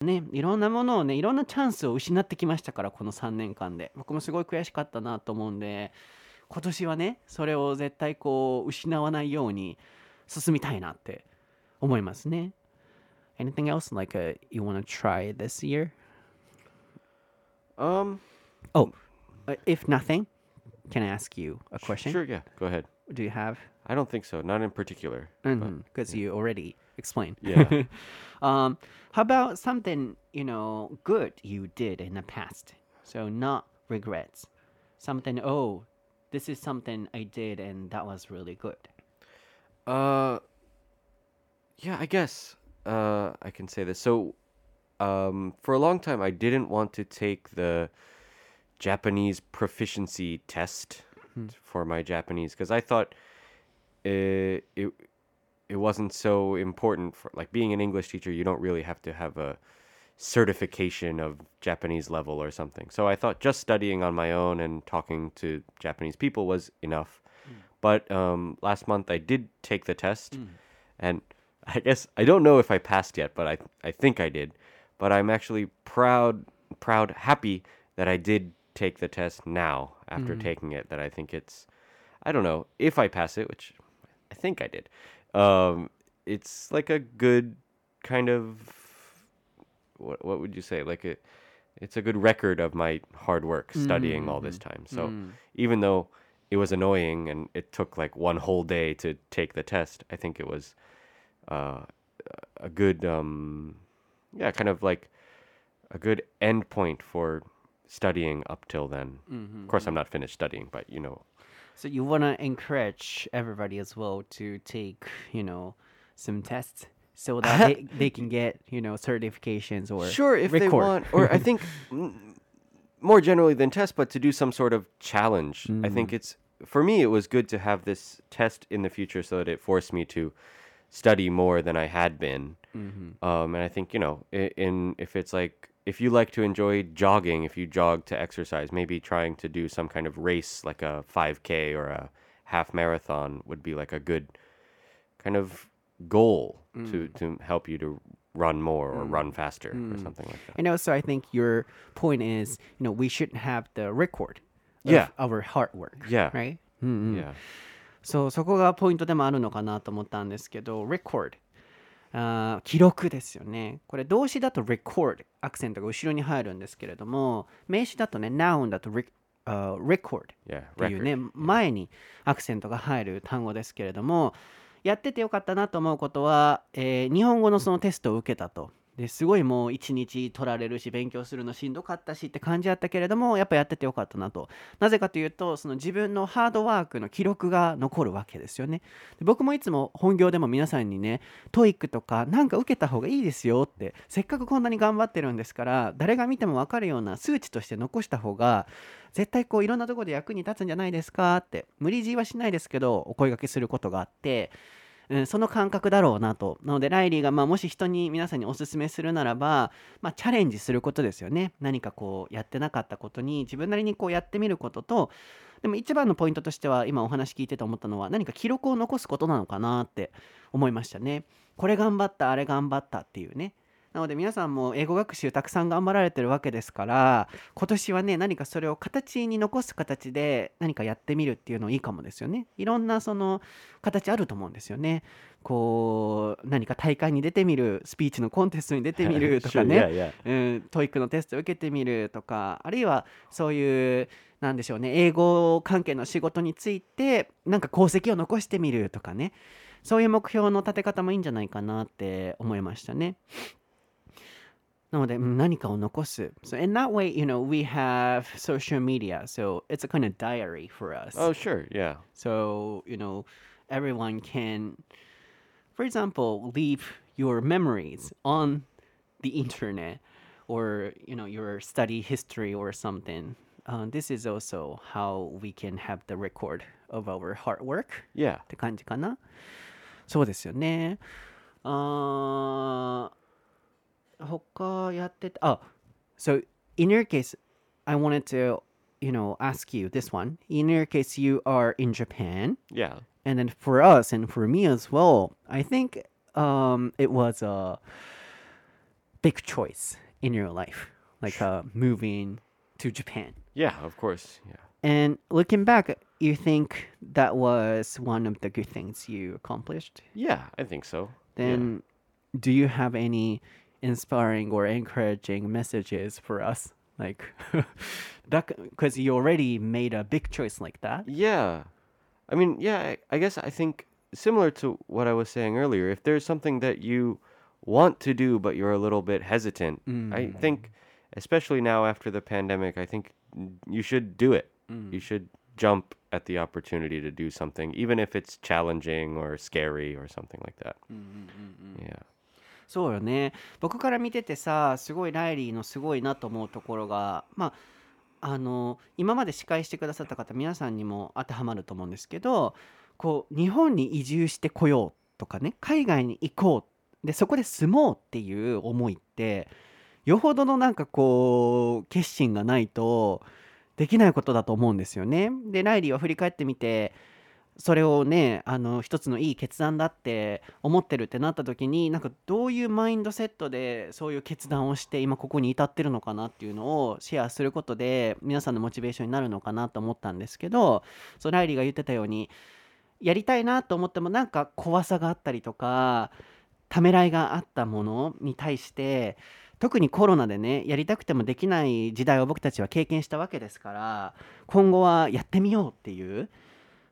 ね、いろんなものをね、いろんなチャンスを失ってきましたから、この3年間で。僕もすごい悔しかったなと思うんで、今年はね、それを絶対こう、失わないように進みたいなって思いますね。Anything else like、uh, you want to try this year? Um. Oh, uh, if nothing, can I ask you a question? Sure, yeah. Go ahead. Do you have? I don't think so. Not in particular. Because you already explained. Yeah. um, how about something you know good you did in the past? So not regrets. Something. Oh, this is something I did and that was really good. Uh. Yeah, I guess. Uh, I can say this. So, um, for a long time, I didn't want to take the Japanese proficiency test for my Japanese because I thought it, it it wasn't so important for like being an English teacher. You don't really have to have a certification of Japanese level or something. So I thought just studying on my own and talking to Japanese people was enough. Mm. But um, last month I did take the test, mm. and I guess I don't know if I passed yet, but I I think I did. But I'm actually proud, proud, happy that I did take the test now after mm. taking it. That I think it's, I don't know if I pass it, which I think I did. Um, it's like a good kind of what what would you say like a it's a good record of my hard work studying all this time. So even though it was annoying and it took like one whole day to take the test, I think it was uh, a good um, yeah kind of like a good end point for studying up till then. Of course, I'm not finished studying, but you know, So you want to encourage everybody as well to take, you know, some tests so that they, they can get, you know, certifications or sure if they want, or I think mm, more generally than test, but to do some sort of challenge. I think it's for me. It was good to have this test in the future so that it forced me to study more than I had been. Um, and I think you know, in, in if it's like if you like to enjoy jogging, if you jog to exercise, maybe trying to do some kind of race like a 5K or a half marathon would be like a good kind of goal to to help you to run more or run faster or something like that. And also, I think your point is, you know, we should have the record of Yeah. our hard work. Yeah. Right? うんうん Yeah. そう、そこがポイントでもあるのかなと思ったんですけど、record。 あー記録ですよね。これ動詞だと record、アクセントが後ろに入るんですけれども、名詞だとね、noun だと record っ.ていうね前にアクセントが入る単語ですけれども、やっててよかったなと思うことは、えー日本語のそのテストを受けたと。ですごいもう一日取られるし勉強するのしんどかったしって感じだったけれどもやっぱやっててよかったなと。なぜかというとその自分のハードワークの記録が残るわけですよね。僕もいつも本業でも皆さんにね TOEIC とかなんか受けた方がいいですよってせっかくこんなに頑張ってるんですから誰が見ても分かるような数値として残した方が絶対こういろんなところで役に立つんじゃないですかって無理強いはしないですけどお声掛けすることがあってうん、その感覚だろうなと。なので、ライリーが、まあ、もし人に皆さんにお勧めするならば、まあ、チャレンジすることですよね。何かこう、やってなかったことに、自分なりにこうやってみることと、でも一番のポイントとしては、今お話聞いてて思ったのは、何か記録を残すことなのかなって思いましたね。これ頑張った、あれ頑張ったっていうね。なので皆さんも英語学習たくさん頑張られてるわけですから今年はね何かそれを形に残す形で何かやってみるっていうのいいかもですよね。いろんなその形あると思うんですよね。こう何か大会に出てみるスピーチのコンテストに出てみるとかね. うん、 TOEIC のテストを受けてみるとか。あるいはそういうなんでしょうね英語関係の仕事についてなんか功績を残してみるとかね。そういう目標の立て方もいいんじゃないかなって思いましたね。なので、うん何かを残す。So in that way, you know, we have social media. So it's a kind of diary for us. Oh, sure. Yeah. So, you know, everyone can, for example, leave your memories on the internet or, you know, your study history or something. Uh, this is also how we can have the record of our hard work Yeah. って感じかな。そうですよね。あー 他やってた。あ、so in your case, I wanted to, you know, ask you this one. In your case, you are in Japan. Yeah. And then for us and for me as well, I think um, it was uh, big choice in your life, like uh, moving to Japan. Yeah, of course. Yeah. And looking back, you think that was one of the good things you accomplished? Yeah, I think so. Then, do you have any inspiring or encouraging messages for us? Like, that because you already made a big choice like that. Yeah. I mean, yeah, I, I guess I think similar to what I was saying earlier, if there's something that you want to do but you're a little bit hesitant, I mm. think especially now after the pandemic, I think you should do it. Mm. You should jump at the opportunity to do something even if it's challenging or scary or something like that. Mm, yeah. そうよね僕から見ててさすごいライリーのすごいなと思うところがまああの今まで司会してくださった方皆さんにも当てはまると思うんですけどこう日本に移住してこようとかね海外に行こうでそこで住もうっていう思いってよほどのなんかこう決心がないとできないことだと思うんですよね。でライリーは振り返ってみてそれをねあの一つのいい決断だって思ってるってなった時になんかどういうマインドセットでそういう決断をして今ここに至ってるのかなっていうのをシェアすることで皆さんのモチベーションになるのかなと思ったんですけどそうライリーが言ってたようにやりたいなと思ってもなんか怖さがあったりとかためらいがあったものに対して特にコロナでねやりたくてもできない時代を僕たちは経験したわけですから今後はやってみようっていう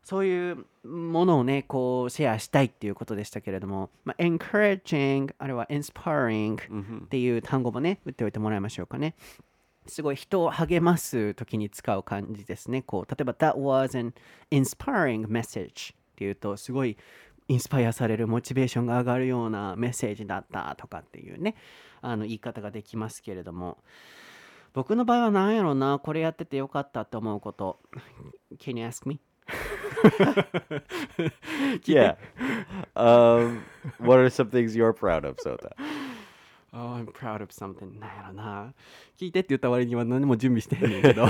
そういうものをねこうシェアしたいっていうことでしたけれども、まあ、encouraging あるいは inspiring っていう単語もね打っておいてもらいましょうかね。すごい人を励ます時に使う感じですね。こう例えば That was an inspiring message っていうとすごいインスパイアされるモチベーションが上がるようなメッセージだったとかっていうねあの言い方ができますけれども僕の場合は何やろうなこれやっててよかったって思うこと Can you ask me? Yeah. um, what are some things you're proud of, Sota? Oh, I'm proud of something. なんやろな。聞いてって言った割には何も準備してへんねんけど。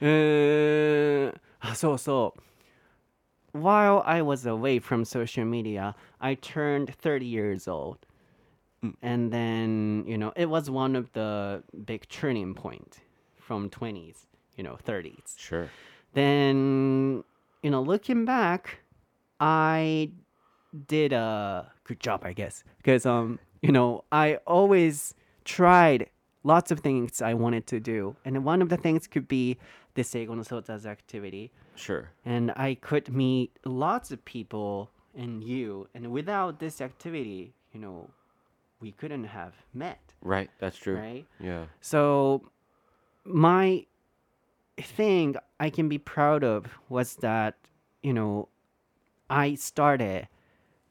えー、あ、そうそう。While I was away from social media, I turned 30 years old. And then, you know, it was one of the big turning point from 20s, you know, 30s. Sure. then you know looking back i did a good job i guess because um you know i always tried lots of things i wanted to do and one of the things could be this Eigo no Sota's activity Sure. and i could meet lots of people and you and without this activity you know we couldn't have met Right. That's true. right Yeah. so my thing I can be proud of was that, you know, I started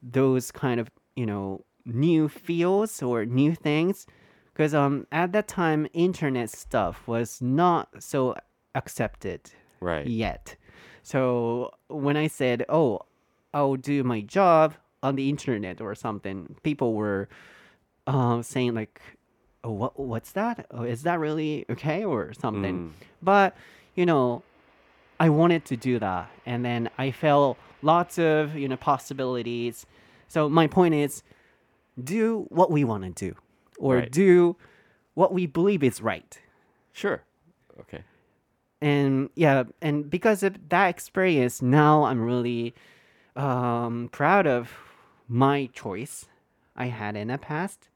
those kind of, you know, new fields or new things because um at that time internet stuff was not so accepted Right. yet. So when I said, "Oh, I'll do my job on the internet or something," people were uh, saying like, "Oh, what what's that? Oh, is that really okay or something?" But you know, I wanted to do that, and then I felt lots of you know possibilities. So my point is, do what we want to do, or Right. do what we believe is right Sure. Okay. and yeah and because of that experience now i'm really um, proud of my choice i had in the past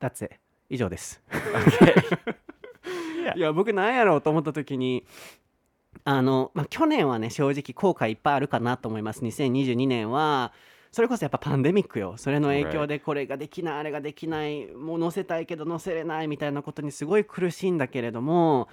that's it. 以上です。いや。僕なんやろうと思った時にあの、まあ、去年はね正直後悔いっぱいあるかなと思います。2022年はそれこそやっぱパンデミックよ。それの影響でこれができないあれができないもう載せたいけど載せれないみたいなことにすごい苦しいんだけれども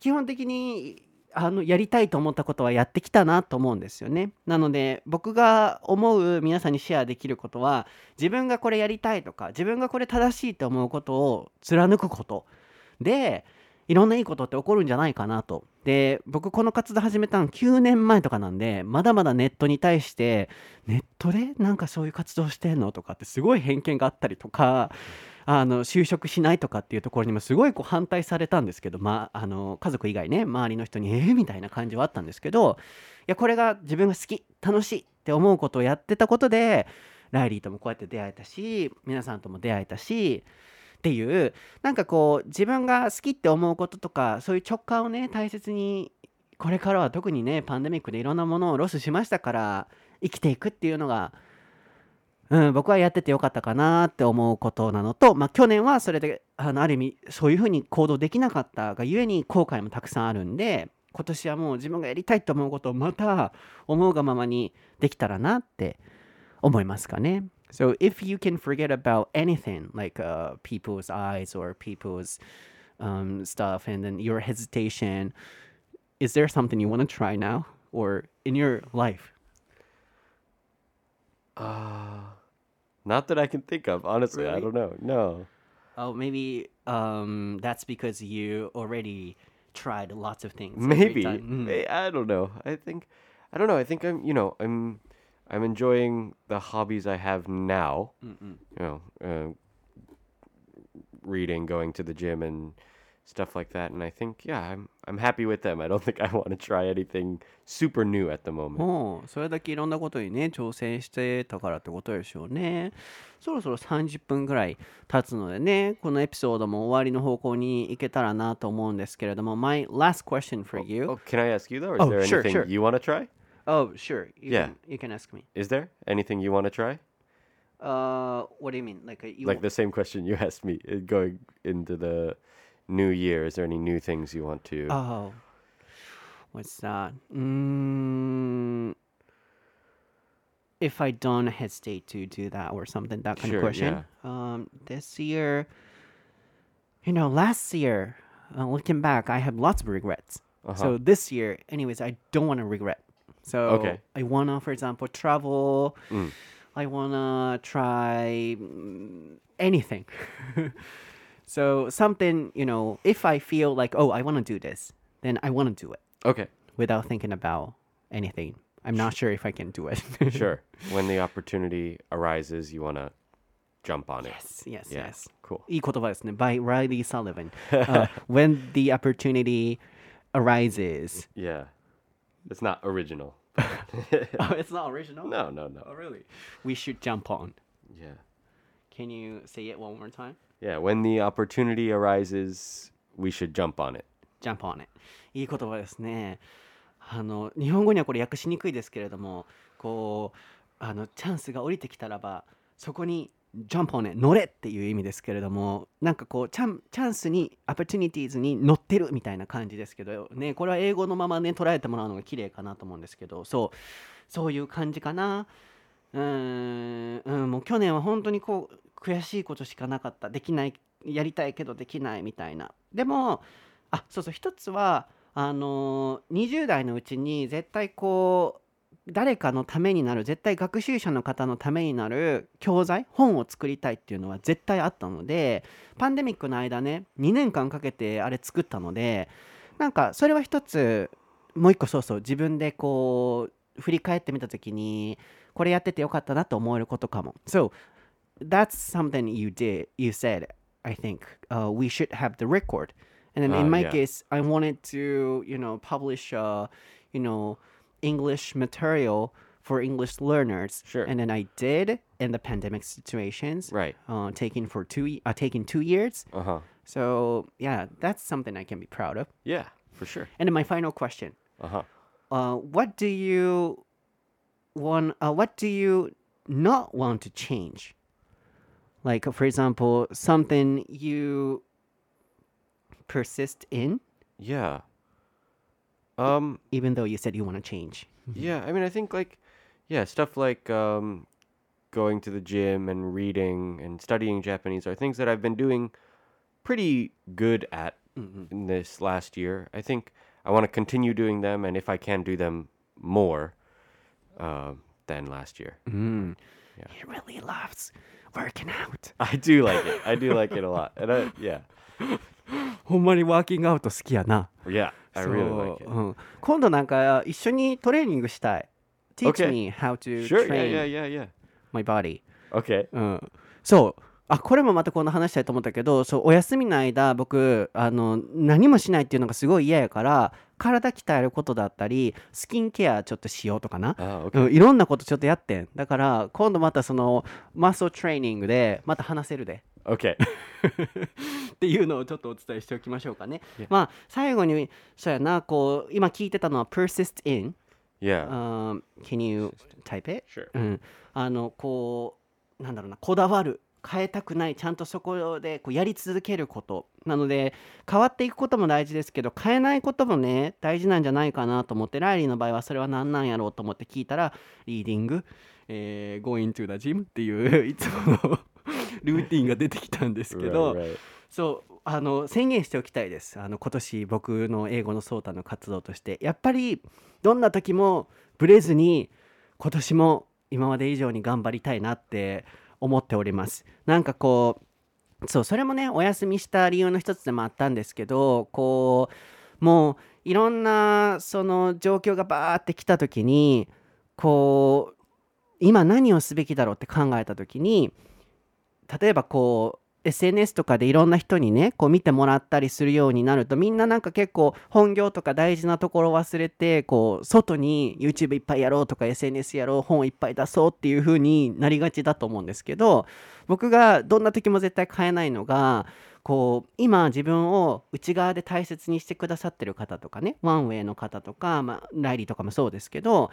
基本的にあのやりたいと思ったことはやってきたなと思うんですよね。なので僕が思う皆さんにシェアできることは自分がこれやりたいとか自分がこれ正しいと思うことを貫くこと。でいろんないいことって起こるんじゃないかなと。で僕この活動始めたの9年前とかなんでまだまだネットに対してネットでなんかそういう活動してんの？とかってすごい偏見があったりとかあの就職しないとかっていうところにもすごいこう反対されたんですけど、まあ、あの家族以外ね周りの人にえー、みたいな感じはあったんですけどいやこれが自分が好き楽しいって思うことをやってたことでライリーともこうやって出会えたし皆さんとも出会えたしっていうなんかこう自分が好きって思うこととかそういう直感をね大切にこれからは特にねパンデミックでいろんなものをロスしましたから生きていくっていうのが、うん、僕はやっててよかったかなって思うことなのと、まあ、去年はそれであのある意味そういうふうに行動できなかったがゆえに後悔もたくさんあるんで今年はもう自分がやりたいと思うことをまた思うがままにできたらなって思いますかね。So if you can forget about anything like uh, people's eyes or people's um, stuff and then your hesitation, is there something you want to try now or in your life? Uh, not that I can think of. Honestly, I don't know. No. Oh, maybe um, that's because you already tried lots of things. Maybe. Mm. I don't know. I think I don't know. I think I'm, you know, I'm I'm enjoying the hobbies I have now. Mm-mm. You know, uh, reading, going to the gym and stuff like that and I think yeah, I'm I'm happy with them. I don't think I want to try anything super new at the moment. もうそれだけいろんなことにね挑戦してたからってことでしょうねそろそろ30分ぐらい経つのでねこのエピソードも終わりの方向に行けたらなと思うんですけれども My last question for you Oh, can I ask you though? Is Oh, there sure, anything sure. you want to try? Oh sure you, Yeah. can, you can ask me Is there anything you want to try? uh, What do you mean? Like, uh, you Like the same question you asked me uh, going into the new year. Is there any new things you want to? Oh, what's that? Mm, if I don't hesitate to do that or something, that kind Sure, of question. Um, this year, you know, last year, uh, looking back, I have lots of regrets. Uh-huh. So this year, anyways, I don't want to regret. So Okay. I wanna, for example, travel. Mm. I wanna try mm, anything. so something, you know, if I feel like, oh, I wanna do this, then I wanna do it okay, without thinking about anything. I'm not sure if I can do it. sure. when the opportunity arises, you want to jump on it. yes, yes, Yeah, yes. cool. いい言葉ですね。by Riley Sullivan. Uh, when the opportunity arises. Yeah, it's not original. oh, it's not original? no, no, Oh, no. really? We should jump on. Yeah, Can you say it one more time? Yeah. When the opportunity arises, we should jump on it. jump on it. いい言葉ですね。あの日本語にはこれ訳しにくいですけれどもこうあのチャンスが降りてきたらばそこに jump on it 乗れっていう意味ですけれどもなんかこうチャンチャンスに opportunities に乗ってるみたいな感じですけどね。これは英語のままね捉えてもらうのが綺麗かなと思うんですけど。そう。そういう感じかな。うんうんもう去年は本当にこう悔しいことしかなかったできないやりたいけどできないみたいなでもあそうそう一つはあの20代のうちに絶対こう誰かのためになる絶対学習者の方のためになる教材本を作りたいっていうのは絶対あったのでパンデミックの間ね2年間かけてあれ作ったのでなんかそれは一つもう一個そうそう自分でこう振り返ってみた時にこれやっててよかったなと思えることかも。So that's something you did you said I think uh, we should have the record and then Uh, in my yeah. case I wanted to you know publish uh, you know English material for English learners Sure. and then I did in the pandemic situations Right. uh, taking for two uh, taking two years Uh huh. so yeah that's something I can be proud of Yeah, for sure. and then my final question Uh huh. uh, what do you want uh, what do you not want to change like for example something you persist in Yeah. Um. even though you said you want to change Yeah, I mean, I think like, yeah, stuff like um, going to the gym and reading and studying Japanese are things that I've been doing pretty good at in this last year. I think I want to continue doing them, and if I can do them more uh, than last year. he really loves working out I do like it. I do like it a lot, and I, yeah, ほんまにワーキングアウト好きやな yeah, I really like it. うん今度なんか一緒にトレーニングしたい Teach Okay. me how to Sure, yeah, train yeah, yeah, yeah. my body Okay. うん、そうあこれもまたこの話したいと思ったけどそうお休みの間僕あの何もしないっていうのがすごい嫌やから体鍛えることだったりスキンケアちょっとしようとかな、Ah. うん、いろんなことちょっとやってんだから今度またそのマッスルトレーニングでまた話せるで Okay. っていうのをちょっとお伝えしておきましょうかね.まあ最後にそうやなこう今聞いてたのは persist in、Yeah. um, can you type it? Sure. うん、あのこうなんだろうなこだわる変えたくないちゃんとそこでこうやり続けることなので変わっていくことも大事ですけど変えないこともね大事なんじゃないかなと思ってライリーの場合はそれは何なんやろうと思って聞いたらリーディング、えー、going to the gym っていういつもの ルーティンが出てきたんですけど、Right, right. そうあの宣言しておきたいですあの今年僕の英語のソータの活動としてやっぱりどんな時もブレずに今年も今まで以上に頑張りたいなって思っております。なんかこうそうそれもねお休みした理由の一つでもあったんですけどこうもういろんなその状況がバーってきた時にこう今何をすべきだろうって考えた時に例えばこう SNS とかでいろんな人にねこう見てもらったりするようになるとみんななんか結構本業とか大事なところ忘れてこう外に YouTube いっぱいやろうとか SNS やろう本いっぱい出そうっていう風になりがちだと思うんですけど僕がどんな時も絶対変えないのがこう今自分を内側で大切にしてくださってる方とかねワンウェイの方とか、まあ、ライリーとかもそうですけど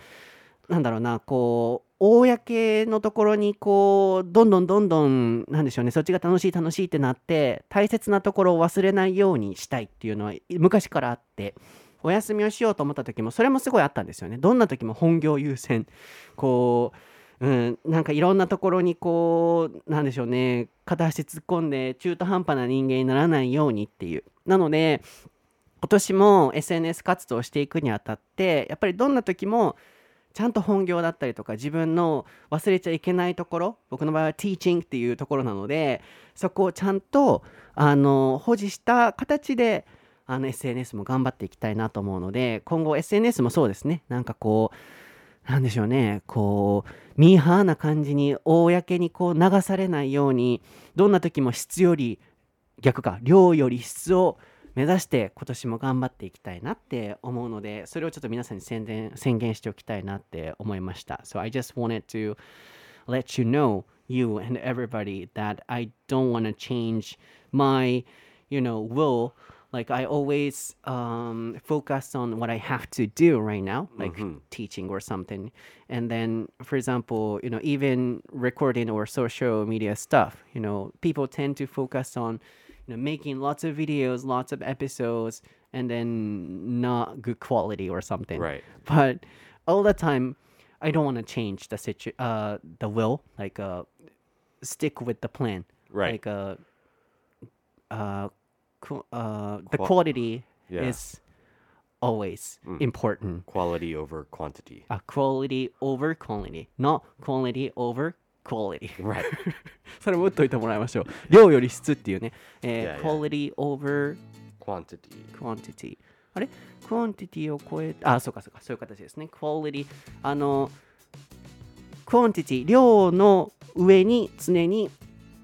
なんだろうなこう公のところにこうどんどんどんどんなんでしょうね。そっちが楽しい楽しいってなって大切なところを忘れないようにしたいっていうのは昔からあってお休みをしようと思った時もそれもすごいあったんですよね。どんな時も本業優先。こう、うん、なんかいろんなところにこうなんでしょうね。片足突っ込んで中途半端な人間にならないようにっていう。なので今年も SNS 活動をしていくにあたってやっぱりどんな時もちゃんと本業だったりとか自分の忘れちゃいけないところ僕の場合は teaching っていうところなのでそこをちゃんとあの保持した形であの SNS も頑張っていきたいなと思うので今後 SNS もそうですね。なんかこうなんでしょうね。こうミーハーな感じに公にこう流されないようにどんな時も質より逆か量より質を目指して今年も頑張っていきたいなって思うのでそれをちょっと皆さんに宣伝宣言しておきたいなって思いました So I just wanted to let you know you and everybody that I don't want to change my you know will like I always um, focus on what I have to do right now like teaching or something and then for example you know even recording or social media stuff you know people tend to focus on you know making lots of videos lots of episodes and then not good quality or something Right. but all the time i don't want to change the situ uh the will like uh stick with the plan Right. like uh uh, qu- uh the Qua- quality Yeah. is always important Quality over quantity. uh, quality over quantity not quality over quality. それも打っといてもらいましょう。量より質っていうね、えー quality over quantity. quantity あれ？quantity を超えあそうかそうか。そういう形ですね。quality あの quantity 量の上に常に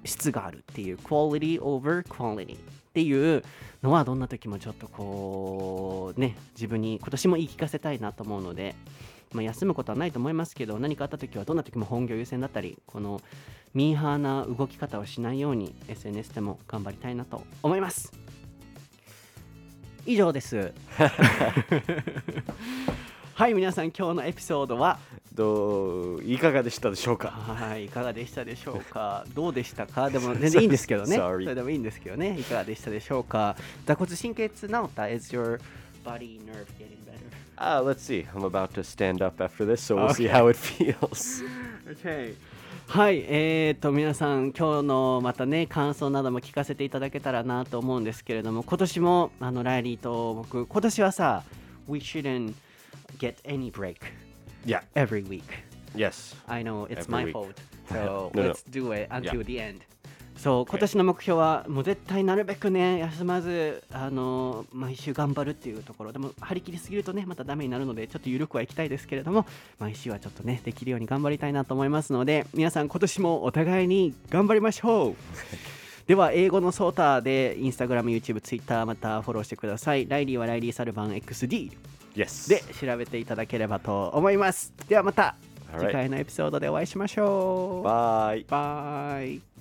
質があるっていう。quality over quality っていうのはどんな時もちょっとこうね自分に今年も言い聞かせたいなと思うので、まあ、休むことはないと思いますけど何かあった時はどんな時も本業優先だったりこのミーハーな動き方をしないように SNS でも頑張りたいなと思います。以上です。はい皆さん今日のエピソードは？どういかがでしたでしょうか？はいいかがでしたでしょうか？どうでしたか？でも全然いいんですけどね。それでもいいんですけどね。いかがでしたでしょうか？座骨神経痛治った？Is your body nerve getting Ah, let's see. I'm about to stand up after this, so we'll see how it feels. Okay. はい、えー、と皆さん今日のまたね感想なども聞かせていただけたらなと思うんですけれども今年もあのライリーと僕今年はさ We shouldn't get any break Yeah. every week Yes. I know it's my week. fault so No, no. let's do it until Yeah. the end そう今年の目標はもう絶対なるべくね休まずあの毎週頑張るっていうところ。でも張り切りすぎるとねまたダメになるのでちょっと緩くはいきたいですけれども毎週はちょっとねできるように頑張りたいなと思いますので皆さん今年もお互いに頑張りましょう。では英語のソーターでインスタグラム YouTube、Twitter またフォローしてください。ライリーはライリーサルバン XD Yes. で調べていただければと思います。ではまた次.回のエピソードでお会いしましょう。Bye. バイ